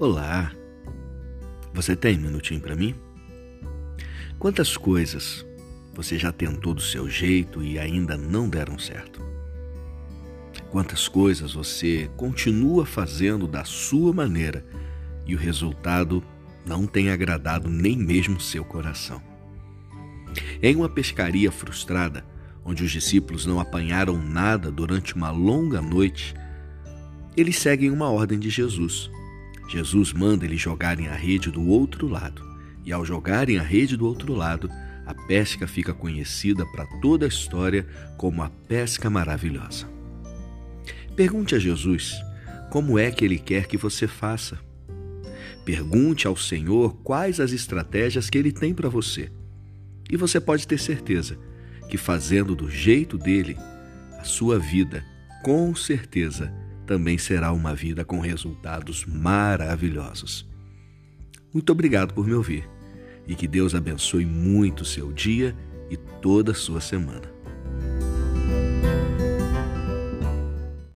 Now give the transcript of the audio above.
Olá, você tem um minutinho para mim? Quantas coisas você já tentou do seu jeito e ainda não deram certo? Quantas coisas você continua fazendo da sua maneira e o resultado não tem agradado nem mesmo seu coração? Em uma pescaria frustrada, onde os discípulos não apanharam nada durante uma longa noite, eles seguem uma ordem de Jesus Jesus manda eles jogarem a rede do outro lado, e ao jogarem a rede do outro lado, a pesca fica conhecida para toda a história como a pesca maravilhosa. Pergunte a Jesus como é que ele quer que você faça. Pergunte ao Senhor quais as estratégias que ele tem para você. E você pode ter certeza que fazendo do jeito dele, a sua vida, com certeza, também será uma vida com resultados maravilhosos. Muito obrigado por me ouvir e que Deus abençoe muito o seu dia e toda a sua semana.